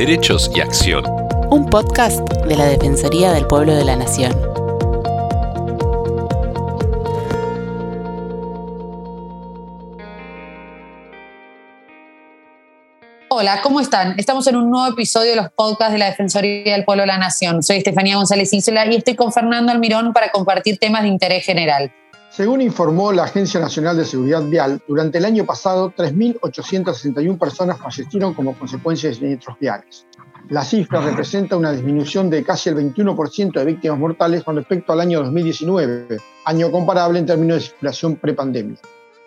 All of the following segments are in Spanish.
Derechos y Acción. Un podcast de la Defensoría del Pueblo de la Nación. Hola, ¿cómo están? Estamos en un nuevo episodio de los podcasts de la Defensoría del Pueblo de la Nación. Soy Estefanía González Isla y estoy con Fernando Almirón para compartir temas de interés general. Según informó la Agencia Nacional de Seguridad Vial, durante el año pasado 3.861 personas fallecieron como consecuencia de siniestros viales. La cifra representa una disminución de casi el 21% de víctimas mortales con respecto al año 2019, año comparable en términos de circulación prepandemia.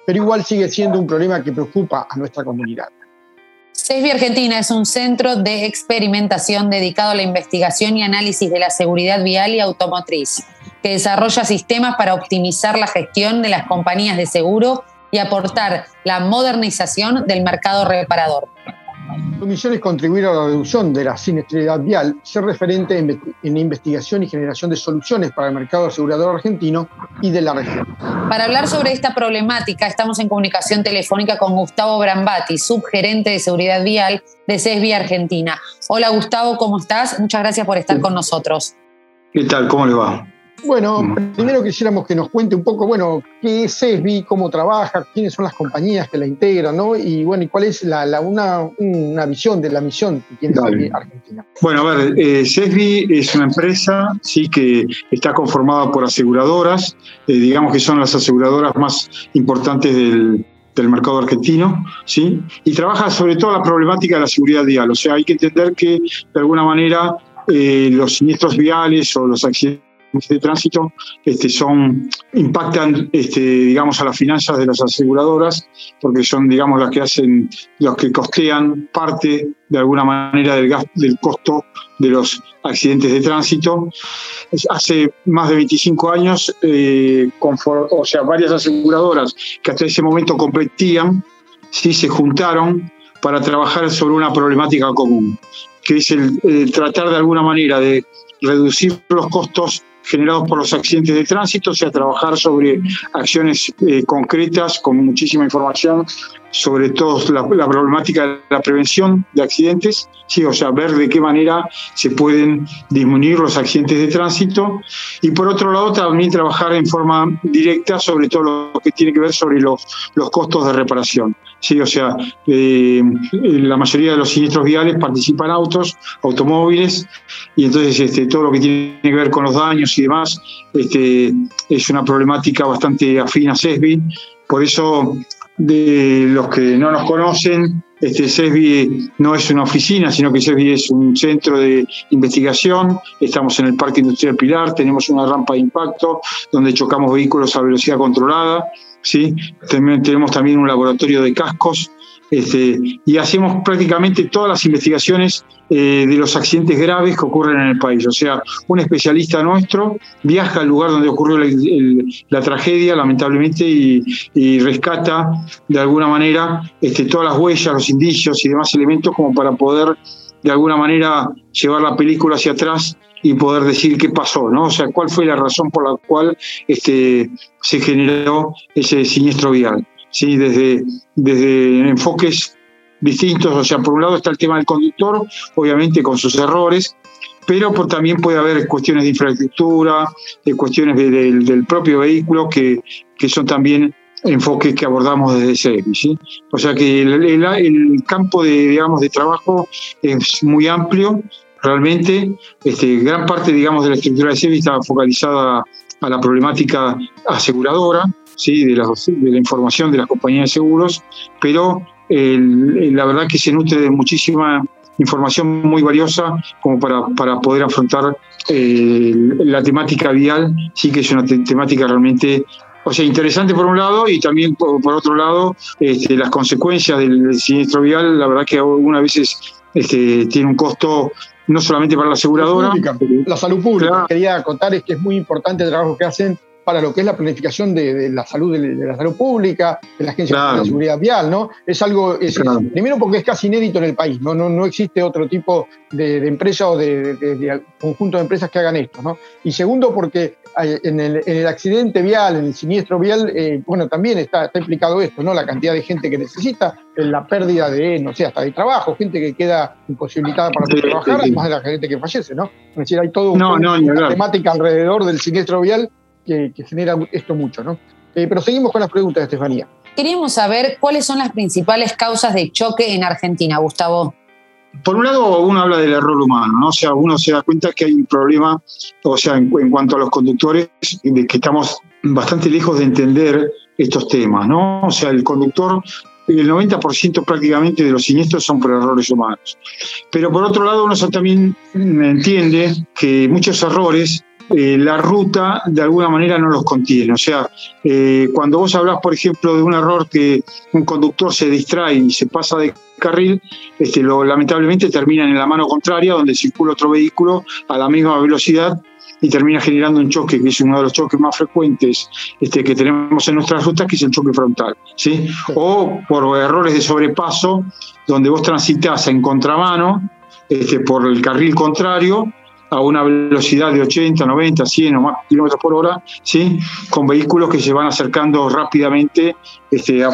Pero igual sigue siendo un problema que preocupa a nuestra comunidad. Argentina es un centro de experimentación dedicado a la investigación y análisis de la seguridad vial y automotriz que desarrolla sistemas para optimizar la gestión de las compañías de seguro y aportar la modernización del mercado reparador. Su misión es contribuir a la reducción de la siniestralidad vial, ser referente en investigación y generación de soluciones para el mercado asegurador argentino y de la región. Para hablar sobre esta problemática, estamos en comunicación telefónica con Gustavo Brambati, subgerente de seguridad vial de CESBI Argentina. Hola Gustavo, ¿cómo estás? Muchas gracias por estar con nosotros. ¿Qué tal? ¿Cómo le va? Bueno, primero quisiéramos que nos cuente un poco, bueno, qué es CESBI, cómo trabaja, quiénes son las compañías que la integran, ¿no? Y bueno, y cuál es la, una, una, visión de la misión que tiene Argentina. Bueno, a ver, eh, CESBI es una empresa, sí, que está conformada por aseguradoras, eh, digamos que son las aseguradoras más importantes del, del mercado argentino, ¿sí? Y trabaja sobre todo la problemática de la seguridad vial. O sea, hay que entender que de alguna manera eh, los siniestros viales o los accidentes de tránsito este, son, impactan, este, digamos, a las finanzas de las aseguradoras, porque son, digamos, las que hacen, los que costean parte, de alguna manera, del, del costo de los accidentes de tránsito. Hace más de 25 años, eh, o sea, varias aseguradoras que hasta ese momento competían, sí se juntaron para trabajar sobre una problemática común, que es el tratar de alguna manera de reducir los costos generados por los accidentes de tránsito, o sea, trabajar sobre acciones eh, concretas con muchísima información sobre todo la, problemática de la prevención de accidentes, sí, o sea, ver de qué manera se pueden disminuir los accidentes de tránsito y por otro lado también trabajar en forma directa sobre todo lo que tiene que ver sobre los, los costos de reparación. Sí, o sea, eh, la mayoría de los siniestros viales participan autos, automóviles, y entonces este, todo lo que tiene que ver con los daños y demás este, es una problemática bastante afín a CESBI. Por eso de los que no nos conocen, este CESBI no es una oficina, sino que CESBI es un centro de investigación. Estamos en el Parque Industrial Pilar, tenemos una rampa de impacto donde chocamos vehículos a velocidad controlada. ¿Sí? tenemos también un laboratorio de cascos este, y hacemos prácticamente todas las investigaciones eh, de los accidentes graves que ocurren en el país. O sea, un especialista nuestro viaja al lugar donde ocurrió la, tragedia, lamentablemente, y, rescata de alguna manera este, todas las huellas, los indicios y demás elementos como para poder de alguna manera llevar la película hacia atrás y poder decir qué pasó, ¿no? O sea, cuál fue la razón por la cual este, se generó ese siniestro vial. ¿sí? desde, desde enfoques distintos. O sea, por un lado está el tema del conductor, obviamente con sus errores, pero también puede haber cuestiones de infraestructura, de cuestiones del propio vehículo que, que son también enfoques que abordamos desde SEBI. ¿sí? O sea que el, campo de, digamos, de trabajo es muy amplio, realmente. Este, gran parte digamos, de la estructura de SEBI está focalizada a la problemática aseguradora, ¿sí? de, la, de la información de las compañías de seguros, pero la verdad que se nutre de muchísima información muy valiosa como para, para poder afrontar eh, la temática vial, sí que es una temática realmente o sea, interesante por un lado y también por, otro lado este, las consecuencias del, siniestro vial, la verdad que algunas veces este, tiene un costo no solamente para la aseguradora. La, salud pública. Quería contar es que es muy importante el trabajo que hacen para lo que es la planificación de, la salud de, la salud pública, de la Agencia de Seguridad Vial, ¿no? Es algo, primero porque es casi inédito en el país, ¿no? No, no existe otro tipo de, empresa o de, conjunto de empresas que hagan esto, ¿no? Y segundo porque en el, accidente vial, en el siniestro vial, eh, bueno, también está, está, implicado esto, ¿no? La cantidad de gente que necesita, la pérdida de, no sé, hasta de trabajo, gente que queda imposibilitada para poder trabajar, además de la gente que fallece, ¿no? Es decir, hay todo una temática alrededor del siniestro vial que, genera esto mucho, ¿no? Eh, pero seguimos con las preguntas, Estefanía. Queríamos saber cuáles son las principales causas de choque en Argentina, Gustavo por un lado, uno habla del error humano, ¿no? O sea, uno se da cuenta que hay un problema, o sea, en, cuanto a los conductores, de que estamos bastante lejos de entender estos temas, ¿no? O sea, el conductor, el 90% prácticamente de los siniestros son por errores humanos. Pero por otro lado, uno también entiende que muchos errores eh, la ruta de alguna manera no los contiene. O sea, eh, cuando vos hablas, por ejemplo, de un error que un conductor se distrae y se pasa de carril, este, lo, lamentablemente termina en la mano contraria, donde circula otro vehículo a la misma velocidad y termina generando un choque, que es uno de los choques más frecuentes este, que tenemos en nuestras rutas, que es el choque frontal. ¿sí? O por errores de sobrepaso, donde vos transitas en contramano este, por el carril contrario a una velocidad de 80, 90, 100 o más kilómetros por hora, ¿sí? con vehículos que se van acercando rápidamente este, a,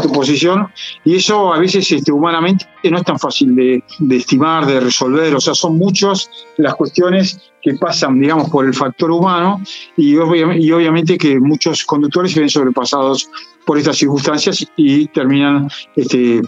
tu posición. Y eso a veces este, humanamente no es tan fácil de, estimar, de resolver. O sea, son muchas las cuestiones que pasan, digamos, por el factor humano y, y obviamente que muchos conductores se ven sobrepasados por estas circunstancias y terminan este,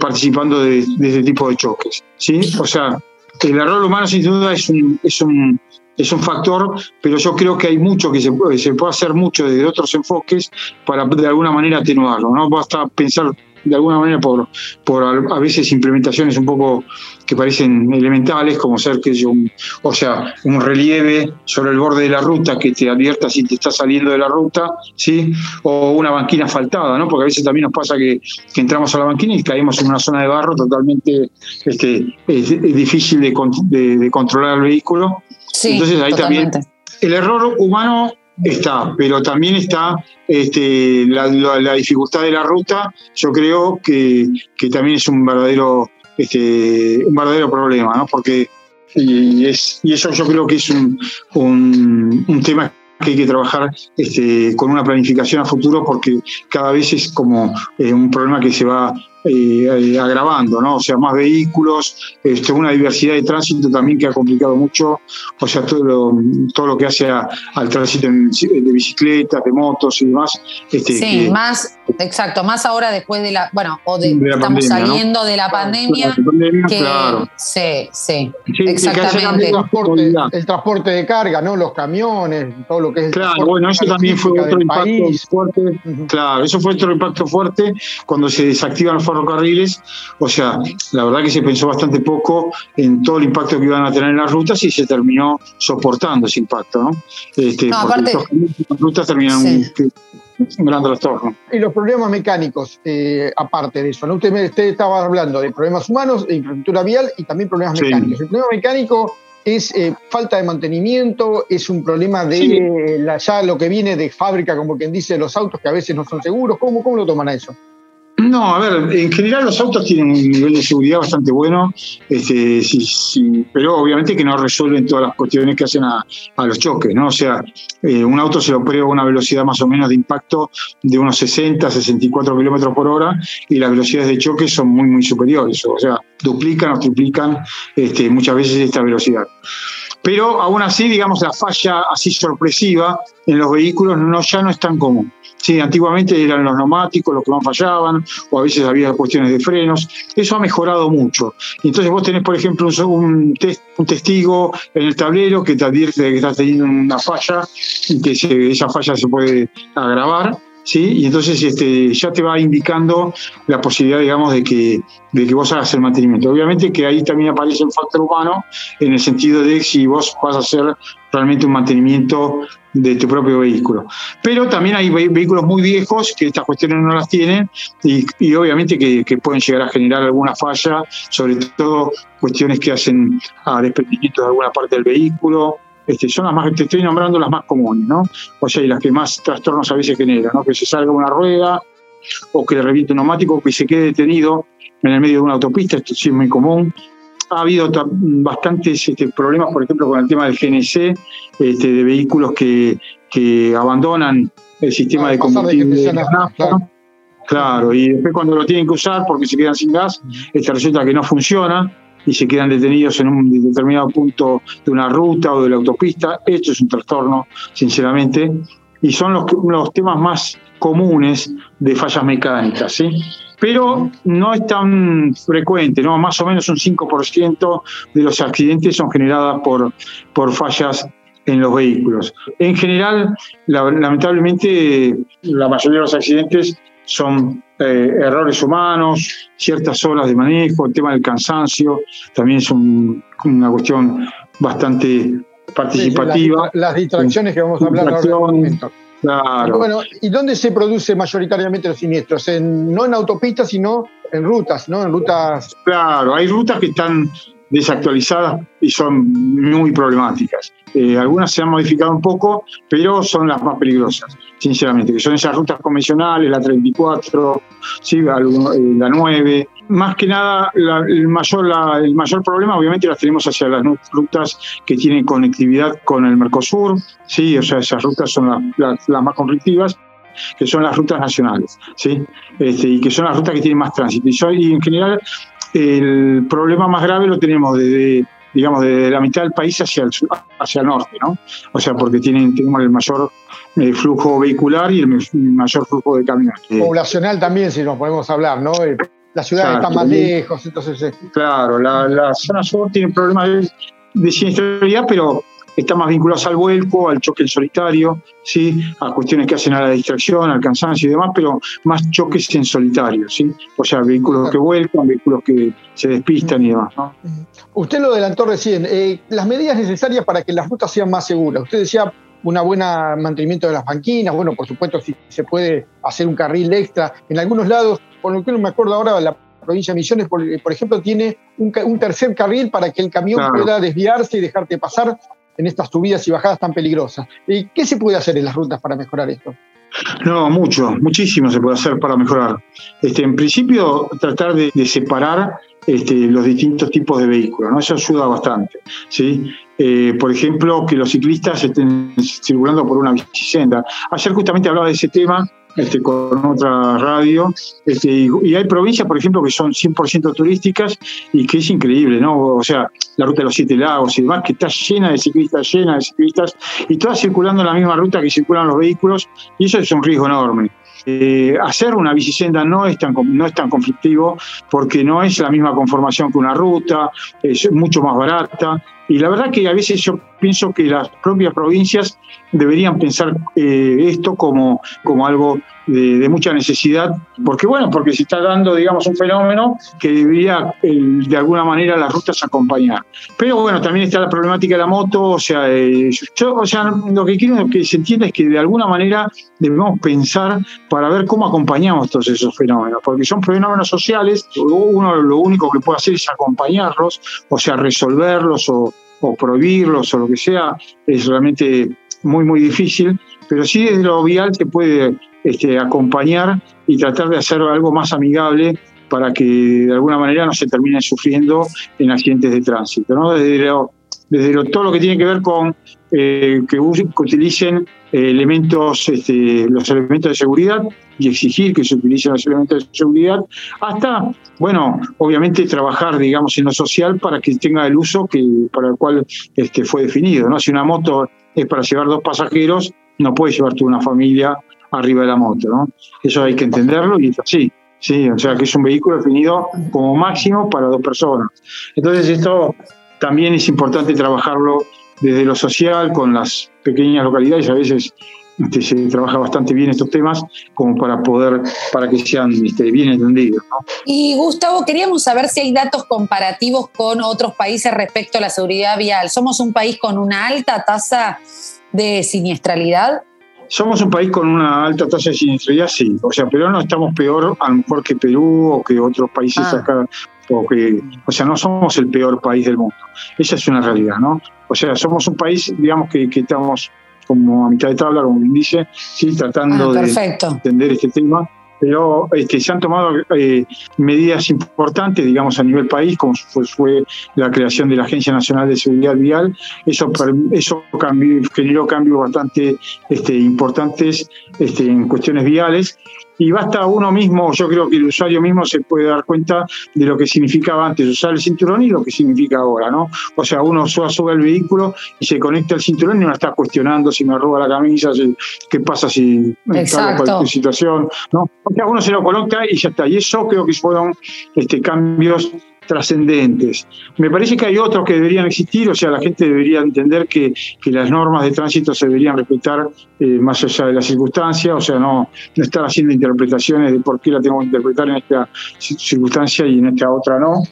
participando de, de este tipo de choques. ¿sí? O sea, el error humano sin duda es un, es un, es un factor, pero yo creo que hay mucho que se puede, se puede hacer mucho desde otros enfoques para de alguna manera atenuarlo. No basta pensar de alguna manera por, por a veces implementaciones un poco que parecen elementales, como ser que yo, o sea, un relieve sobre el borde de la ruta que te advierta si te está saliendo de la ruta, ¿sí? O una banquina asfaltada, ¿no? Porque a veces también nos pasa que, entramos a la banquina y caemos en una zona de barro totalmente este, es, difícil de, de, controlar el vehículo. Entonces ahí también el error humano está, pero también está este, la, dificultad de la ruta, yo creo que, también es un verdadero, este, un verdadero problema, ¿no? Porque y, es, y eso yo creo que es un, un, tema que hay que trabajar este, con una planificación a futuro porque cada vez es como eh, un problema que se va eh, agravando, ¿no? O sea, más vehículos, este, una diversidad de tránsito también que ha complicado mucho, o sea, todo lo, todo lo que hace al tránsito de bicicletas, de motos y demás. Este, sí, más, exacto, más ahora después de la, bueno, o de, estamos saliendo de la pandemia. claro. Sí, sí, exactamente. El transporte, el transporte, de carga, ¿no? Los camiones, todo lo que es. Claro, bueno, eso también fue otro impacto fuerte. Claro, eso fue otro impacto fuerte cuando se desactivan los ferrocarriles, o sea, la verdad que se pensó bastante poco en todo el impacto que iban a tener en las rutas y se terminó soportando ese impacto, ¿no? Este, no aparte, las rutas terminan un gran trastorno. Y los problemas mecánicos, eh, aparte de eso, ¿no? Usted, estaba hablando de problemas humanos, de infraestructura vial y también problemas mecánicos. El problema mecánico es eh, falta de mantenimiento, es un problema de la, ya lo que viene de fábrica, como quien dice, los autos que a veces no son seguros. ¿Cómo, cómo lo toman a eso? No, a ver, en general los autos tienen un nivel de seguridad bastante bueno, este, sí, pero obviamente que no resuelven todas las cuestiones que hacen a, los choques, ¿no? O sea, eh, un auto se lo prueba a una velocidad más o menos de impacto de unos 60, 64 kilómetros por hora y las velocidades de choque son muy, muy superiores, o sea, duplican o triplican este, muchas veces esta velocidad. Pero aún así, digamos, la falla así sorpresiva en los vehículos no, ya no es tan común. Sí, antiguamente eran los neumáticos los que más fallaban, o a veces había cuestiones de frenos. Eso ha mejorado mucho. Entonces vos tenés, por ejemplo, un, un testigo en el tablero que te advierte que estás teniendo una falla y que esa falla se puede agravar. ¿Sí? Y entonces este, ya te va indicando la posibilidad, digamos, de que, de que vos hagas el mantenimiento. Obviamente que ahí también aparece el factor humano en el sentido de si vos vas a hacer realmente un mantenimiento de tu propio vehículo. Pero también hay vehículos muy viejos que estas cuestiones no las tienen y, obviamente que, pueden llegar a generar alguna falla, sobre todo cuestiones que hacen a desprendimiento de alguna parte del vehículo este, son las más, te estoy nombrando las más comunes, ¿no? O sea, y las que más trastornos a veces generan, ¿no? Que se salga una rueda o que le reviente un neumático, que se quede detenido en el medio de una autopista, esto sí es muy común. Ha habido bastantes este, problemas, por ejemplo, con el tema del GNC, este, de vehículos que, que abandonan el sistema de combustible. claro. claro. y después cuando lo tienen que usar porque se quedan sin gas, este, resulta que no funciona y se quedan detenidos en un determinado punto de una ruta o de la autopista. Esto es un trastorno, sinceramente, y son los, los temas más comunes de fallas mecánicas, ¿sí? Pero no es tan frecuente, ¿no? Más o menos un 5% de los accidentes son generados por, por fallas en los vehículos. En general, lamentablemente, la mayoría de los accidentes son eh, errores humanos, ciertas horas de manejo, el tema del cansancio, también es una cuestión bastante participativa. las, distracciones que vamos a hablar ahora. Claro. Bueno, ¿y dónde se produce mayoritariamente los siniestros? no en autopistas, sino en rutas, ¿no? En rutas. Claro, hay rutas que están desactualizadas y son muy problemáticas. Eh, algunas se han modificado un poco, pero son las más peligrosas, sinceramente, que son esas rutas convencionales, la 34, ¿sí? la 9. Eh, más que nada, el, mayor, el mayor problema obviamente las tenemos hacia las rutas que tienen conectividad con el Mercosur, ¿sí? o sea, esas rutas son las, las, más conflictivas que son las rutas nacionales, ¿sí? Este, y que son las rutas que tienen más tránsito. Y, y en general el problema más grave lo tenemos desde, digamos, desde la mitad del país hacia el, hacia el norte, ¿no? O sea, porque tienen, tenemos el mayor eh, flujo vehicular y el mayor flujo de camiones. Poblacional también, si nos podemos hablar, ¿no? Eh, las ciudades están más lejos, entonces... Eh. Claro, la, la, zona sur tiene problemas de, de siniestralidad, pero está más vinculados al vuelco, al choque en solitario, ¿sí? a cuestiones que hacen a la distracción, al cansancio y demás, pero más choques en solitario, ¿sí? o sea, vehículos que vuelcan, vehículos que se despistan y demás. ¿no? Usted lo adelantó recién, eh, las medidas necesarias para que las rutas sean más seguras. Usted decía un buen mantenimiento de las banquinas, bueno, por supuesto, si se puede hacer un carril extra. En algunos lados, por lo que no me acuerdo ahora, la provincia de Misiones, por, ejemplo, tiene un, tercer carril para que el camión pueda desviarse y dejarte pasar en estas subidas y bajadas tan peligrosas. ¿Y qué se puede hacer en las rutas para mejorar esto? No, mucho, muchísimo se puede hacer para mejorar. Este, en principio, tratar de, separar este, los distintos tipos de vehículos, ¿no? Eso ayuda bastante, ¿sí? Eh, por ejemplo, que los ciclistas estén circulando por una bicicenda. Ayer justamente hablaba de ese tema este, con otra radio. Este, y, hay provincias, por ejemplo, que son 100% turísticas y que es increíble, ¿no? O sea, la ruta de los Siete Lagos y demás, que está llena de ciclistas, llena de ciclistas, y todas circulando en la misma ruta que circulan los vehículos, y eso es un riesgo enorme. Eh, hacer una bicicenda no es, tan, no es tan conflictivo porque no es la misma conformación que una ruta, es mucho más barata. Y la verdad que a veces yo pienso que las propias provincias deberían pensar eh, esto como, como algo de, mucha necesidad, porque bueno, porque se está dando, digamos, un fenómeno que debería de alguna manera las rutas acompañar. Pero bueno, también está la problemática de la moto, o sea, eh, yo, o sea, lo que quiero que se entienda es que de alguna manera debemos pensar para ver cómo acompañamos todos esos fenómenos, porque son fenómenos sociales, uno lo único que puede hacer es acompañarlos, o sea, resolverlos o, o prohibirlos o lo que sea, es realmente muy, muy difícil, pero sí desde lo vial se puede este, acompañar y tratar de hacer algo más amigable para que de alguna manera no se terminen sufriendo en accidentes de tránsito. ¿no? Desde, desde todo lo que tiene que ver con eh, que, utilicen elementos, este, los elementos de seguridad y exigir que se utilicen los elementos de seguridad, hasta, bueno, obviamente trabajar, digamos, en lo social para que tenga el uso que, para el cual este, fue definido. ¿no? Si una moto es para llevar dos pasajeros, no puede llevar toda una familia arriba de la moto, ¿no? Eso hay que entenderlo y es así. Sí, o sea que es un vehículo definido como máximo para dos personas. Entonces esto también es importante trabajarlo desde lo social, con las pequeñas localidades, a veces este, se trabaja bastante bien estos temas como para poder, para que sean este, bien entendidos. Y Gustavo, queríamos saber si hay datos comparativos con otros países respecto a la seguridad vial. ¿Somos un país con una alta tasa de siniestralidad? Somos un país con una alta tasa de siniestralidad, sí. O sea, pero no estamos peor a lo mejor que Perú o que otros países ah. acá o que, o sea, no somos el peor país del mundo. Esa es una realidad, ¿no? O sea, somos un país, digamos, que, que estamos como a mitad de tabla, como dice, sí, tratando Ah, de entender este tema. Pero este, se han tomado eh, medidas importantes, digamos, a nivel país, como fue, fue la creación de la Agencia Nacional de Seguridad Vial. Eso, per- eso cambió- generó cambios bastante este, importantes este, en cuestiones viales. Y basta uno mismo, yo creo que el usuario mismo se puede dar cuenta de lo que significaba antes usar el cinturón y lo que significa ahora, ¿no? O sea, uno sube, sube al vehículo y se conecta al cinturón y no está cuestionando si me roba la camisa, si- qué pasa si Exacto. cualquier situación, ¿no? O sea, uno se lo coloca y ya está. Y eso creo que fueron este, cambios trascendentes. Me parece que hay otros que deberían existir, o sea, la gente debería entender que, que las normas de tránsito se deberían respetar eh, más allá de las circunstancias, o sea, no, no estar haciendo interpretaciones de por qué la tengo que interpretar en esta ci- circunstancia y en esta otra no.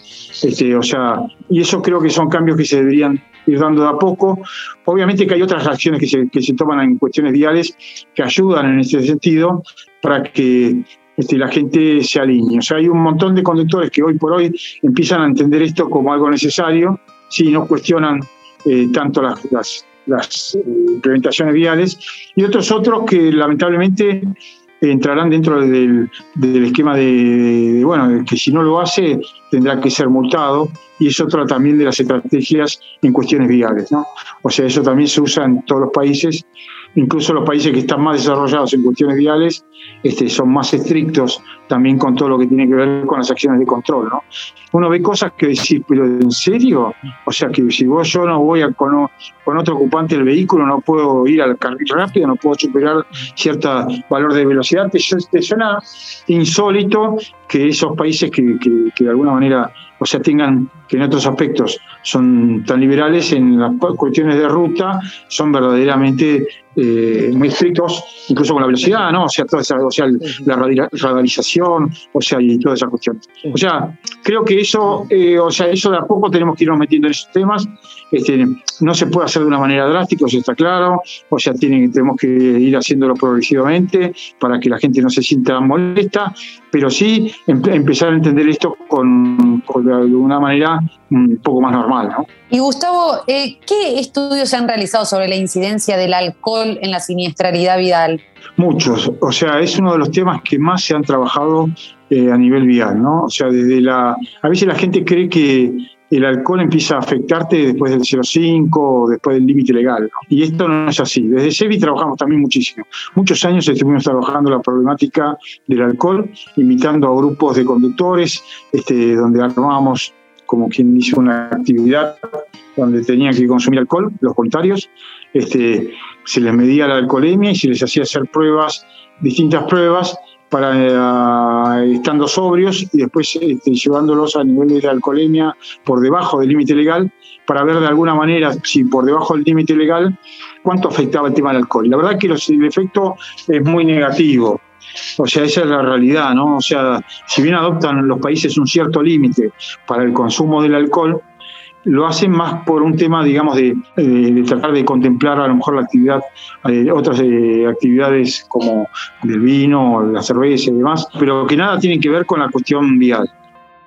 Este, o sea, y eso creo que son cambios que se deberían ir dando de a poco. Obviamente que hay otras acciones que se, que se toman en cuestiones viales que ayudan en ese sentido para que este, la gente se alinee. O sea, hay un montón de conductores que hoy por hoy empiezan a entender esto como algo necesario, si no cuestionan eh, tanto las, las, las, eh, implementaciones viales, y otros otros que lamentablemente entrarán dentro del, del esquema de, de, bueno, que si no lo hace tendrá que ser multado, y es otra también de las estrategias en cuestiones viales. ¿no? O sea, eso también se usa en todos los países, incluso los países que están más desarrollados en cuestiones viales este, son más estrictos también con todo lo que tiene que ver con las acciones de control. ¿no? Uno ve cosas que decir, pero ¿en serio? O sea, que si vos yo no voy a, con, con otro ocupante del vehículo, no puedo ir al carril rápido, no puedo superar cierto valor de velocidad, te, te suena insólito que esos países que, que, que de alguna manera o sea, tengan que en otros aspectos son tan liberales en las cuestiones de ruta, son verdaderamente eh, muy estrictos, incluso con la velocidad, ¿no? O sea, toda esa, o sea, la radarización, o sea, y toda esa cuestión. O sea, creo que eso, eh, o sea, eso de a poco tenemos que irnos metiendo en esos temas. Este, no se puede hacer de una manera drástica, eso está claro. O sea, tiene, tenemos que ir haciéndolo progresivamente para que la gente no se sienta molesta, pero sí em empezar a entender esto con, con, de una manera un poco más normal, ¿no? Y Gustavo, eh, ¿qué estudios se han realizado sobre la incidencia del alcohol en la siniestralidad vial? Muchos, o sea, es uno de los temas que más se han trabajado eh, a nivel vial, ¿no? O sea, desde la, a veces la gente cree que el alcohol empieza a afectarte después del 0,5 o después del límite legal. Y esto no es así. Desde SEBI trabajamos también muchísimo. Muchos años estuvimos trabajando la problemática del alcohol, invitando a grupos de conductores, este, donde armábamos como quien hizo una actividad donde tenían que consumir alcohol, los voluntarios, este, se les medía la alcoholemia y se les hacía hacer pruebas, distintas pruebas, para uh, estando sobrios y después este, llevándolos a niveles de alcoholemia por debajo del límite legal para ver de alguna manera si por debajo del límite legal cuánto afectaba el tema del alcohol. La verdad que el efecto es muy negativo. O sea, esa es la realidad, ¿no? O sea, si bien adoptan los países un cierto límite para el consumo del alcohol, lo hacen más por un tema, digamos, de, de, tratar de contemplar a lo mejor la actividad, eh, otras eh, actividades como el vino, la cerveza y demás, pero que nada tienen que ver con la cuestión vial.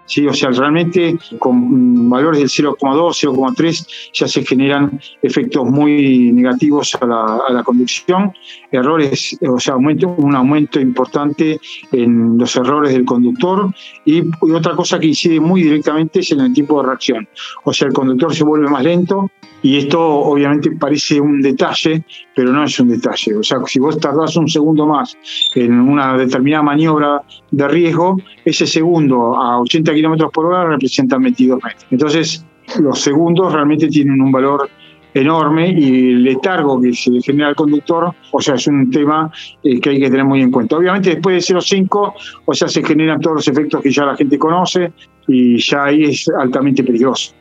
¿Sí? O sea, realmente con valores del 0,2, 0,3 ya se generan efectos muy negativos a la, a la, conducción, errores, o sea, aumento, un aumento importante en los errores del conductor y, y, otra cosa que incide muy directamente es en el tiempo de reacción. O sea, el conductor se vuelve más lento y esto obviamente parece un detalle, pero no es un detalle. O sea, si vos tardás un segundo más en una determinada maniobra de riesgo, ese segundo a 80 kilómetros por hora representa 22 metros. Entonces, los segundos realmente tienen un valor enorme y el letargo que se genera al conductor, o sea, es un tema eh, que hay que tener muy en cuenta. Obviamente después de 0,5, o sea, se generan todos los efectos que ya la gente conoce y ya ahí es altamente peligroso.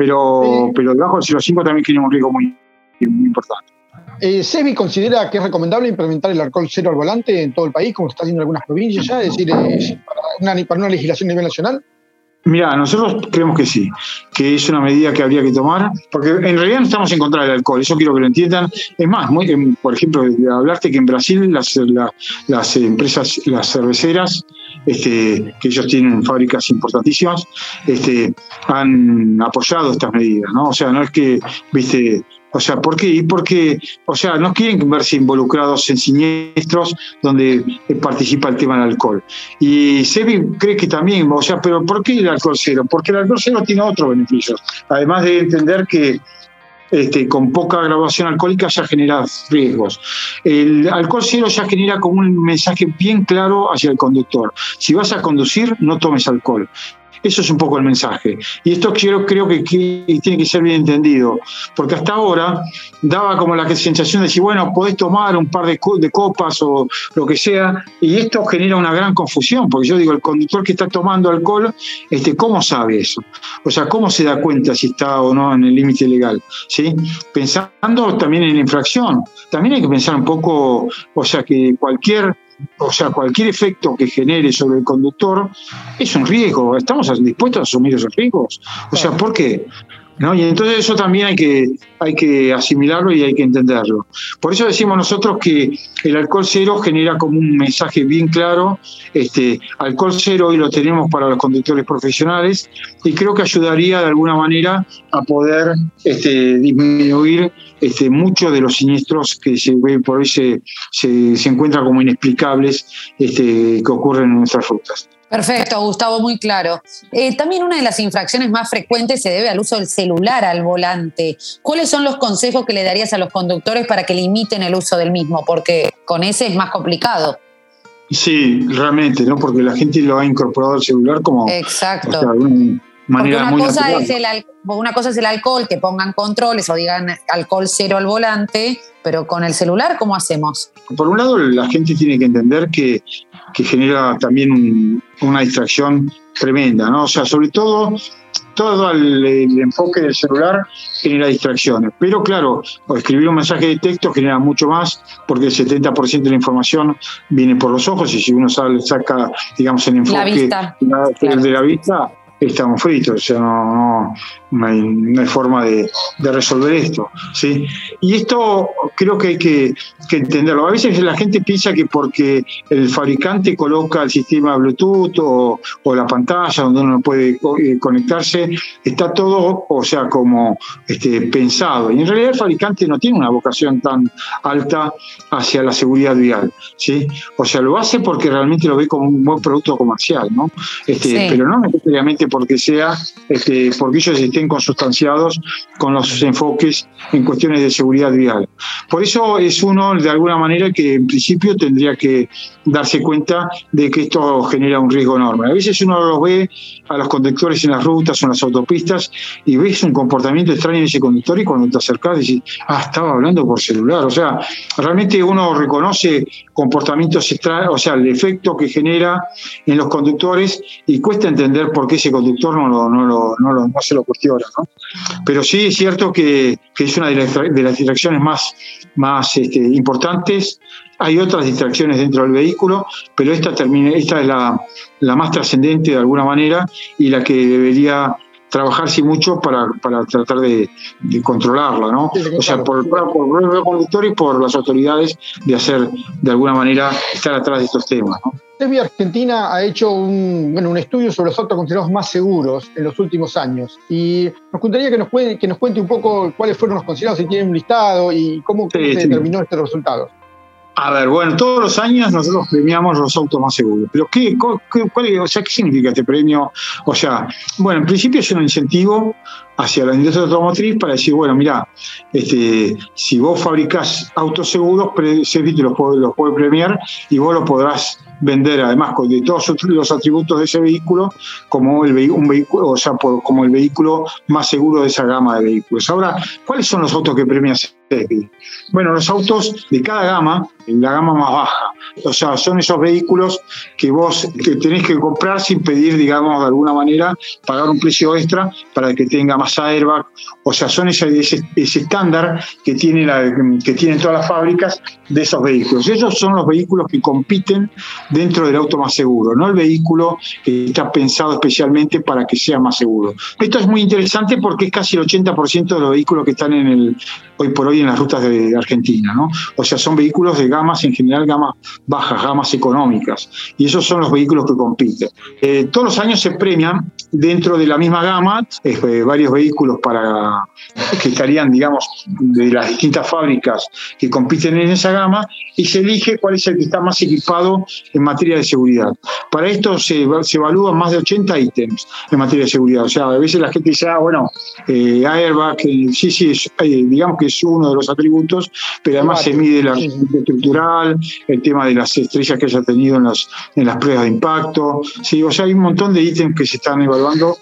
Pero, sí. pero debajo del 0,5 también tiene un riesgo muy, muy importante. Eh, ¿SEBI considera que es recomendable implementar el alcohol cero al volante en todo el país, como se está haciendo en algunas provincias ya? Es decir, eh, para, una, para una legislación a nivel nacional. Mira, nosotros creemos que sí, que es una medida que habría que tomar, porque en realidad no estamos en contra del alcohol, eso quiero que lo entiendan. Es más, por ejemplo, hablarte que en Brasil las, la, las empresas, las cerveceras, este, que ellos tienen fábricas importantísimas, este, han apoyado estas medidas, ¿no? O sea, no es que, viste, o sea, ¿por qué? Porque, o sea, no quieren verse involucrados en siniestros donde participa el tema del alcohol. Y Sebi cree que también, o sea, pero ¿por qué el alcohol cero? Porque el alcohol cero tiene otros beneficios. Además de entender que este, con poca graduación alcohólica ya genera riesgos. El alcohol cero ya genera como un mensaje bien claro hacia el conductor. Si vas a conducir, no tomes alcohol. Eso es un poco el mensaje. Y esto quiero, creo que, tiene que ser bien entendido, porque hasta ahora daba como la sensación de decir, bueno, podés tomar un par de, copas o lo que sea, y esto genera una gran confusión, porque yo digo, el conductor que está tomando alcohol, este, ¿cómo sabe eso? O sea, ¿cómo se da cuenta si está o no en el límite legal? ¿Sí? Pensando también en la infracción, también hay que pensar un poco, o sea, que cualquier o sea, cualquier efecto que genere sobre el conductor es un riesgo. ¿Estamos dispuestos a asumir esos riesgos? O sea, ¿por qué? ¿No? Y entonces eso también hay que, hay que asimilarlo y hay que entenderlo. Por eso decimos nosotros que el alcohol cero genera como un mensaje bien claro. Este, alcohol cero hoy lo tenemos para los conductores profesionales y creo que ayudaría de alguna manera a poder este, disminuir este, muchos de los siniestros que se por hoy se, se, encuentran como inexplicables este, que ocurren en nuestras rutas. Perfecto, Gustavo, muy claro. Eh, también una de las infracciones más frecuentes se debe al uso del celular al volante. ¿Cuáles son los consejos que le darías a los conductores para que limiten el uso del mismo? Porque con ese es más complicado. Sí, realmente, ¿no? Porque la gente lo ha incorporado al celular como Exacto una, cosa es el, una cosa es el alcohol, que pongan controles o digan alcohol cero al volante, pero con el celular, ¿cómo hacemos? Por un lado, la gente tiene que entender que, que genera también una distracción tremenda, ¿no? O sea, sobre todo, todo el, enfoque del celular genera distracciones. Pero claro, escribir un mensaje de texto genera mucho más, porque el 70% de la información viene por los ojos, y si uno saca, digamos, el enfoque de la vista, estamos fritos, o sea, no, no, hay, forma de, resolver esto. ¿sí? Y esto creo que hay que, entenderlo. A veces la gente piensa que porque el fabricante coloca el sistema Bluetooth o, la pantalla donde uno puede eh, conectarse, está todo, o sea, como este, pensado. Y en realidad el fabricante no tiene una vocación tan alta hacia la seguridad vial. ¿sí? O sea, lo hace porque realmente lo ve como un buen producto comercial, ¿no? Este, Pero no necesariamente porque sea, este, porque ellos estén consustanciados con los enfoques en cuestiones de seguridad vial. Por eso es uno, de alguna manera, que en principio tendría que darse cuenta de que esto genera un riesgo enorme. A veces uno lo ve a los conductores en las rutas o en las autopistas y ves un comportamiento extraño en ese conductor y cuando te acercas decís, ah, estaba hablando por celular. O sea, realmente uno reconoce comportamientos extraños, o sea, el efecto que genera en los conductores y cuesta entender por qué ese conductor no, lo, no, lo, no, lo, no se lo cuestiona. Pero sí es cierto que, es una de las, distracciones más, más este, importantes. Hay otras distracciones dentro del vehículo, pero esta, termina, esta es la, la más trascendente de alguna manera y la que debería trabajarse mucho para, para tratar de, de, controlarla, ¿no? O sea, por, por, el conductor y por las autoridades de hacer, de alguna manera, estar atrás de estos temas, ¿no? Argentina ha hecho un, bueno, un estudio sobre los autos considerados más seguros en los últimos años y nos gustaría que nos, que nos cuente un poco cuáles fueron los considerados, si tienen un listado y cómo se determinó estos resultados. A ver, bueno, todos los años nosotros premiamos los autos más seguros. Pero ¿qué, ¿qué significa este premio? O sea, bueno, en principio es un incentivo hacia la industria automotriz para decir, bueno, mira, este, si vos fabricás autos seguros, Servit los los puede premiar y vos lo podrás vender además de todos los atributos de ese vehículo como el, vehículo, o sea, como el vehículo más seguro de esa gama de vehículos. Ahora, ¿cuáles son los autos que premia bueno, los autos de cada gama, en la gama más baja. O sea, son esos vehículos que vos que tenés que comprar sin pedir, digamos, de alguna manera, pagar un precio extra para que tenga más airbag. O sea, son ese, ese, estándar que, tiene la, que tienen todas las fábricas de esos vehículos. Esos son los vehículos que compiten dentro del auto más seguro, no el vehículo que está pensado especialmente para que sea más seguro. Esto es muy interesante porque es casi el 80% de los vehículos que están en el hoy por hoy en las rutas de Argentina, ¿no? O sea, son vehículos de gamas, en general gamas bajas, gamas económicas. Y esos son los vehículos que compiten. Eh, todos los años se premian dentro de la misma gama eh, varios vehículos para que estarían, digamos, de las distintas fábricas que compiten en esa gama y se elige cuál es el que está más equipado en materia de seguridad. Para esto se, se evalúan más de 80 ítems en materia de seguridad. O sea, a veces la gente dice, ah, bueno, eh, airbag, sí, sí, eh, digamos que es uno de los atributos, pero además se mide la estructural, el tema de las estrellas que haya tenido en las, en las pruebas de impacto. Sí, o sea, hay un montón de ítems que se están evaluando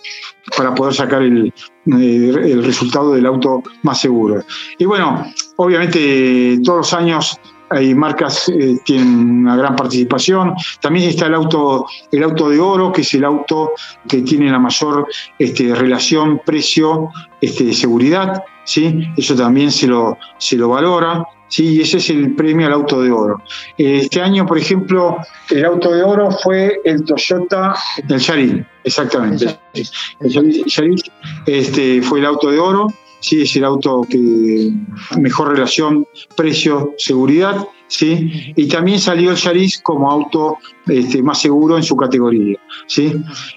para poder sacar el, eh, el resultado del auto más seguro. Y bueno, obviamente todos los años hay marcas eh, tienen una gran participación. También está el auto, el auto de oro, que es el auto que tiene la mayor este, relación precio este, seguridad. ¿sí? Eso también se lo, se lo valora. Sí, y ese es el premio al auto de oro. Este año, por ejemplo, el auto de oro fue el Toyota, el Yaris, exactamente. El Yaris este, fue el auto de oro sí es el auto que mejor relación precio-seguridad, ¿sí? Y también salió el Yaris como auto este, más seguro en su categoría, ¿sí?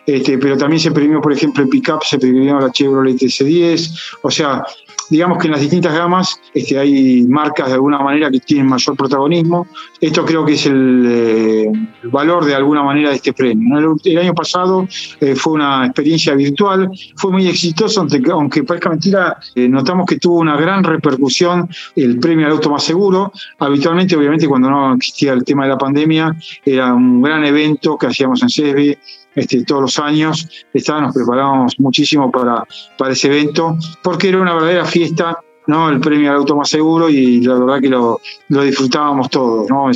Este, pero también se premió, por ejemplo, el pickup, se premió la Chevrolet S10, o sea, digamos que en las distintas gamas este, hay marcas de alguna manera que tienen mayor protagonismo. Esto creo que es el, eh, valor de alguna manera de este premio. El, año pasado eh, fue una experiencia virtual, fue muy exitoso, aunque, aunque parezca mentira, eh, notamos que tuvo una gran repercusión el premio al auto más seguro. Habitualmente, obviamente, cuando no existía el tema de la pandemia, era un gran evento que hacíamos en CESBI este, todos los años. nos preparábamos muchísimo para, para ese evento, porque era una verdadera fiesta, ¿no? El premio al auto más seguro y la verdad que lo, lo disfrutábamos todos, ¿no?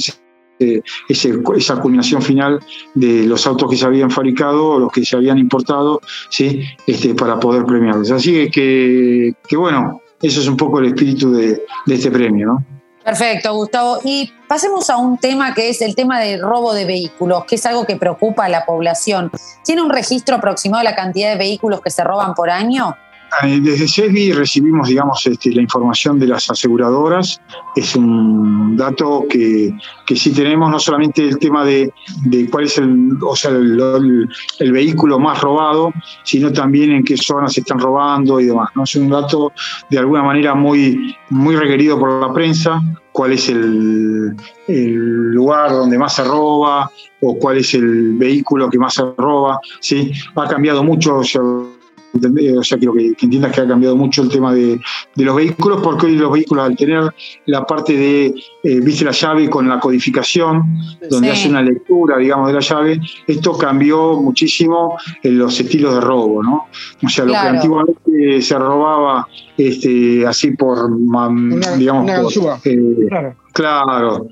Eh, esa culminación final de los autos que se habían fabricado o los que se habían importado, ¿sí? Este, para poder premiarlos. Así que, que, bueno, eso es un poco el espíritu de, de este premio, ¿no? Perfecto, Gustavo. Y pasemos a un tema que es el tema del robo de vehículos, que es algo que preocupa a la población. ¿Tiene un registro aproximado de la cantidad de vehículos que se roban por año? Eh, desde CESBI recibimos, digamos, este, la información de las aseguradoras. Es un dato que, que sí tenemos, no solamente el tema de, cuál es el, o sea, el, vehículo más robado, sino también en qué zonas se están robando y demás. ¿no? Es un dato de alguna manera muy, muy requerido por la prensa, cuál es el, el, lugar donde más se roba o cuál es el vehículo que más se roba. ¿sí? Ha cambiado mucho o sea, quiero que, entiendas que ha cambiado mucho el tema de, los vehículos, porque hoy los vehículos, al tener la parte de, eh, viste la llave con la codificación, donde hace una lectura, digamos, de la llave, esto cambió muchísimo en los estilos de robo, ¿no? O sea, lo que antiguamente se robaba este, así por, digamos, eh, claro.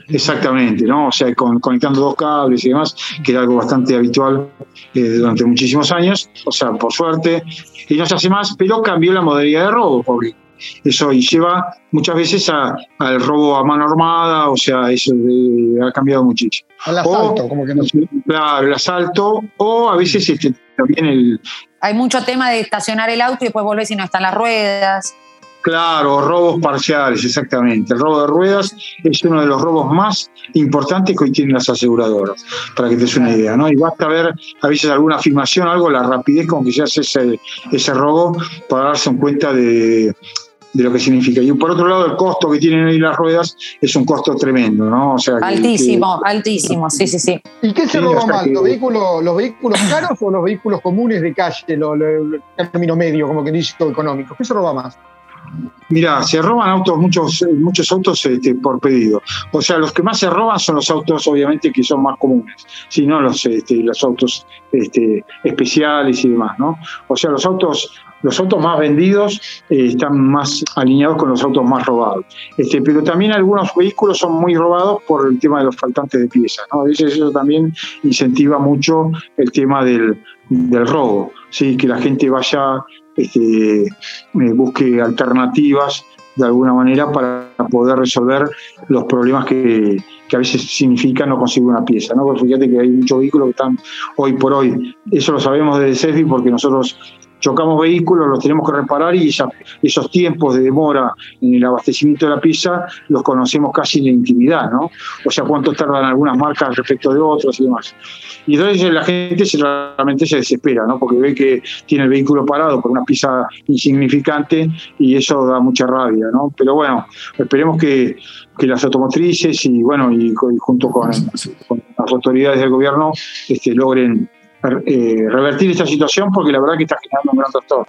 Exactamente, ¿no? O sea, conectando dos cables y demás, que era algo bastante habitual eh, durante muchísimos años, o sea, por suerte, y no se hace más, pero cambió la modalidad de robo, porque eso y lleva muchas veces al robo a mano armada, o sea, eso eh, ha cambiado muchísimo. Al asalto, como que no Claro, el asalto, o a veces este, también el... Hay mucho tema de estacionar el auto y después volver si no están las ruedas. Claro, robos parciales, exactamente. El robo de ruedas es uno de los robos más importantes que hoy tienen las aseguradoras, para que te des una idea, ¿no? Y basta ver a veces alguna afirmación, algo, la rapidez con que se hace ese, ese robo para darse cuenta de, de lo que significa. Y por otro lado, el costo que tienen ahí las ruedas es un costo tremendo, ¿no? O sea, altísimo, altísimo, sí, sí, sí. ¿Y qué se roba más? ¿Los, vehículos, ¿Los vehículos caros o los vehículos comunes de calle, el término medio, como que dice económico? ¿Qué se roba más? Mira, se roban autos, muchos, muchos autos este, por pedido. O sea, los que más se roban son los autos, obviamente, que son más comunes, sino los, este, los autos este, especiales y demás, ¿no? O sea, los autos, los autos más vendidos eh, están más alineados con los autos más robados. Este, pero también algunos vehículos son muy robados por el tema de los faltantes de piezas, ¿no? A veces eso también incentiva mucho el tema del, del robo, ¿sí? que la gente vaya este, eh, busque alternativas de alguna manera para poder resolver los problemas que, a veces significa no conseguir una pieza. ¿no? Porque fíjate que hay muchos vehículos que están hoy por hoy, eso lo sabemos desde CEFI porque nosotros chocamos vehículos, los tenemos que reparar y esos tiempos de demora en el abastecimiento de la pieza los conocemos casi en la intimidad, ¿no? O sea, cuánto tardan algunas marcas respecto de otras y demás. Y entonces la gente se, realmente se desespera, ¿no? Porque ve que tiene el vehículo parado por una pieza insignificante y eso da mucha rabia, ¿no? Pero bueno, esperemos que, que las automotrices y bueno, y, junto con, las autoridades del gobierno este, logren eh, revertir esta situación porque la verdad que está generando un gran trastorno.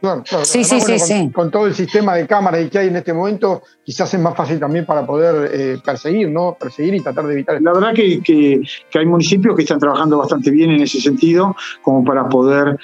Claro, claro. Sí, sí, sí, con, todo el sistema de cámaras que hay en este momento, quizás es más fácil también para poder eh, perseguir, ¿no? Perseguir y tratar de evitar. La verdad que, que, hay municipios que están trabajando bastante bien en ese sentido, como para poder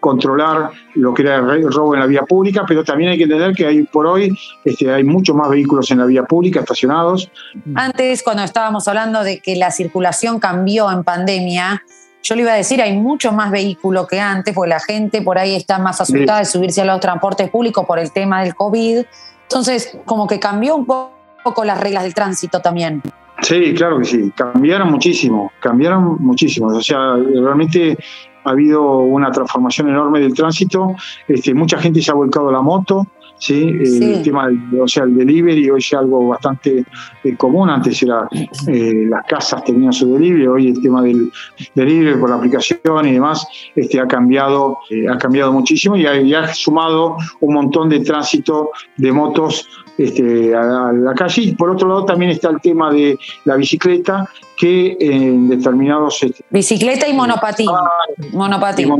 controlar lo que era el robo en la vía pública, pero también hay que entender que hay por hoy este, hay muchos más vehículos en la vía pública estacionados. Antes, cuando estábamos hablando de que la circulación cambió en pandemia, yo le iba a decir, hay mucho más vehículos que antes, porque la gente por ahí está más asustada de subirse a los transportes públicos por el tema del COVID. Entonces, como que cambió un poco las reglas del tránsito también. Sí, claro que sí, cambiaron muchísimo, cambiaron muchísimo. O sea, realmente ha habido una transformación enorme del tránsito. Este, mucha gente se ha volcado a la moto, ¿sí? El tema, o sea, el delivery hoy es algo bastante eh, común, antes era eh, las casas tenían su delivery, hoy el tema del delivery por la aplicación y demás este, ha, cambiado, eh, ha cambiado muchísimo y ha, sumado un montón de tránsito de motos este, a, la calle. Y por otro lado también está el tema de la bicicleta, que en determinados... Este, bicicleta y monopatín. Ah, monopatín.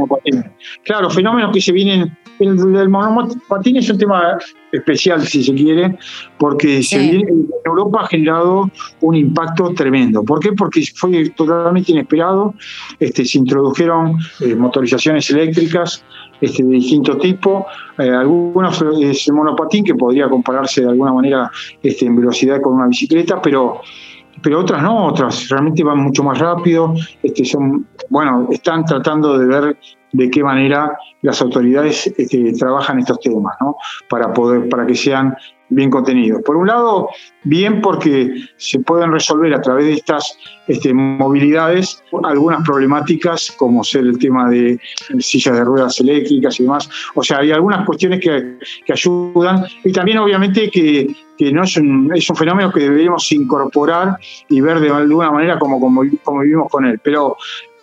Claro, fenómenos que se vienen el, el monopatín es un tema especial, si se quiere, porque en Europa ha generado un impacto tremendo. ¿Por qué? Porque fue totalmente inesperado. Este, se introdujeron eh, motorizaciones eléctricas este, de distinto tipo. Eh, algunos es el monopatín, que podría compararse de alguna manera este, en velocidad con una bicicleta, pero pero otras no, otras realmente van mucho más rápido, este, son, bueno, están tratando de ver de qué manera las autoridades este, trabajan estos temas, ¿no? Para poder, para que sean bien contenidos. Por un lado, bien porque se pueden resolver a través de estas este, movilidades algunas problemáticas, como ser el tema de sillas de ruedas eléctricas y demás. O sea, hay algunas cuestiones que, ayudan y también obviamente que, no es un, es un fenómeno que deberíamos incorporar y ver de alguna manera como, como, como vivimos con él. Pero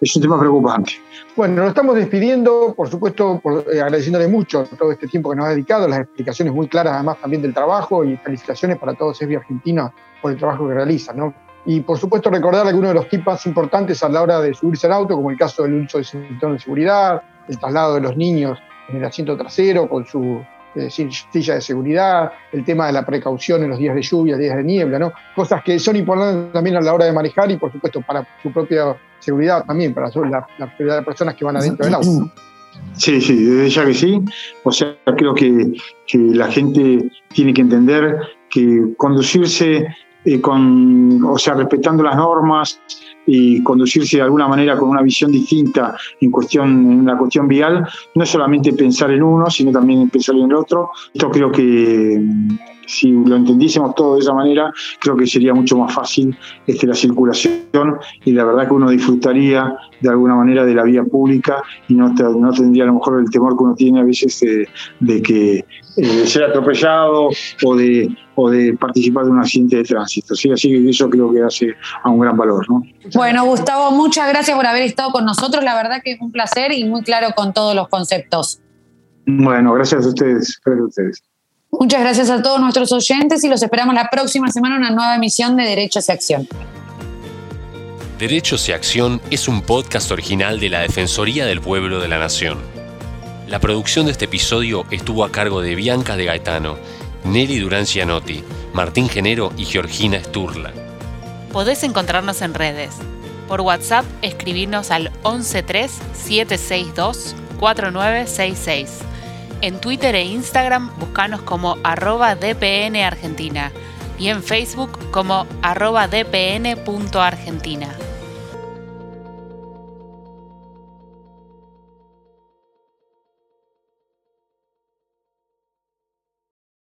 es un tema preocupante. Bueno, nos estamos despidiendo, por supuesto, eh, agradeciéndole mucho todo este tiempo que nos ha dedicado, las explicaciones muy claras además también del trabajo y felicitaciones para todos Serbia Argentina por el trabajo que realizan. ¿no? Y por supuesto recordar algunos de los tips más importantes a la hora de subirse al auto, como el caso del uso del cinturón de seguridad, el traslado de los niños en el asiento trasero con su eh, silla de seguridad, el tema de la precaución en los días de lluvia, días de niebla, ¿no? Cosas que son importantes también a la hora de manejar y por supuesto para su propia seguridad también, para la, la de personas que van adentro del auto. Sí, sí, desde ya que sí. O sea, creo que, que la gente tiene que entender que conducirse eh, con, o sea, respetando las normas, y conducirse de alguna manera con una visión distinta en cuestión en la cuestión vial, no solamente pensar en uno, sino también pensar en el otro. Esto creo que si lo entendiésemos todo de esa manera, creo que sería mucho más fácil este, la circulación y la verdad que uno disfrutaría de alguna manera de la vía pública y no, no tendría a lo mejor el temor que uno tiene a veces de, que eh, ser atropellado o de, o de participar de un accidente de tránsito. ¿sí? Así que eso creo que hace a un gran valor. ¿no? Bueno, Gustavo, muchas gracias por haber estado con nosotros. La verdad que es un placer y muy claro con todos los conceptos. Bueno, gracias a ustedes. Gracias a ustedes. Muchas gracias a todos nuestros oyentes y los esperamos la próxima semana en una nueva emisión de Derechos y Acción. Derechos y Acción es un podcast original de la Defensoría del Pueblo de la Nación. La producción de este episodio estuvo a cargo de Bianca de Gaetano, Nelly Durán Cianotti, Martín Genero y Georgina Sturla. Podés encontrarnos en redes. Por WhatsApp, escribirnos al 113-762-4966. En Twitter e Instagram, buscanos como arroba DPN Argentina y en Facebook como arroba dpn.argentina.